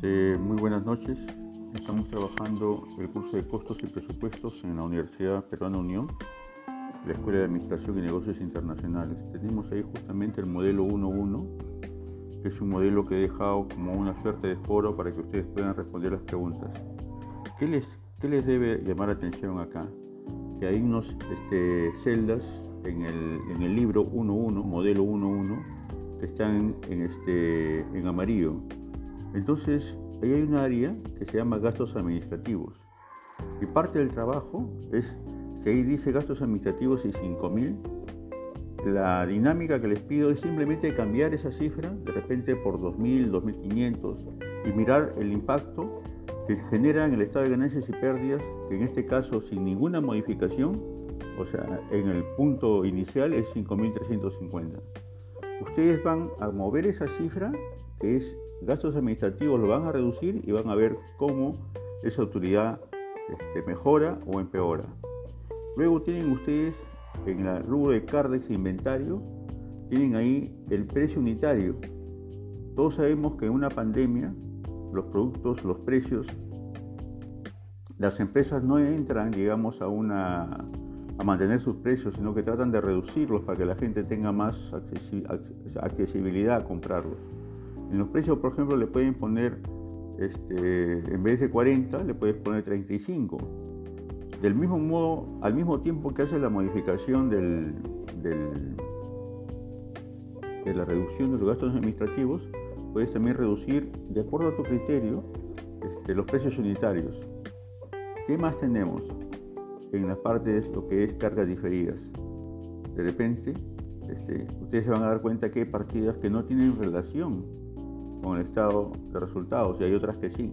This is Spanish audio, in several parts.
Buenas noches. Estamos trabajando el curso de costos y presupuestos en la Universidad Peruana Unión, la Escuela de Administración y Negocios Internacionales. Tenemos ahí justamente el modelo 1.1, que es un modelo que he dejado como una suerte de foro para que ustedes puedan responder las preguntas. ¿Qué les, qué les debe llamar la atención acá? Que hay unos este, celdas en el, en el libro 1.1, modelo 1.1, que están en, este, en amarillo. Entonces, ahí hay un área que se llama gastos administrativos. Y parte del trabajo es, si ahí dice gastos administrativos y 5.000, la dinámica que les pido es simplemente cambiar esa cifra de repente por 2.000, 2.500 y mirar el impacto que genera en el estado de ganancias y pérdidas, que en este caso sin ninguna modificación, o sea, en el punto inicial es 5.350. Ustedes van a mover esa cifra, que es gastos administrativos, lo van a reducir y van a ver cómo esa autoridad este, mejora o empeora. Luego tienen ustedes en la rubro de cardes e inventario, tienen ahí el precio unitario. Todos sabemos que en una pandemia los productos, los precios, las empresas no entran, digamos, a una a mantener sus precios, sino que tratan de reducirlos para que la gente tenga más accesibilidad a comprarlos. En los precios, por ejemplo, le pueden poner, este, en vez de 40, le puedes poner 35. Del mismo modo, al mismo tiempo que hace la modificación de la reducción de los gastos administrativos, puedes también reducir, de acuerdo a tu criterio, este, los precios unitarios. ¿Qué más tenemos? en la parte de lo que es cargas diferidas. De repente, este, ustedes se van a dar cuenta que hay partidas que no tienen relación con el estado de resultados y hay otras que sí.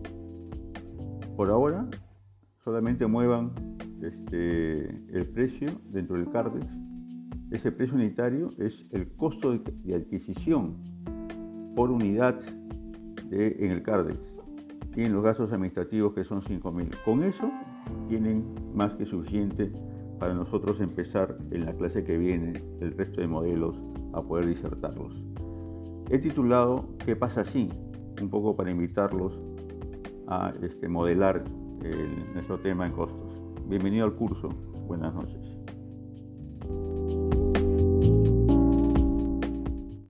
Por ahora, solamente muevan este, el precio dentro del CARDEX. Ese precio unitario es el costo de, adquisición por unidad de, en el CARDEX y en los gastos administrativos que son 5.000. Con eso tienen más que suficiente para nosotros empezar en la clase que viene el resto de modelos a poder disertarlos. He titulado ¿Qué pasa así? Un poco para invitarlos a este, modelar nuestro tema en costos. Bienvenido al curso. Buenas noches.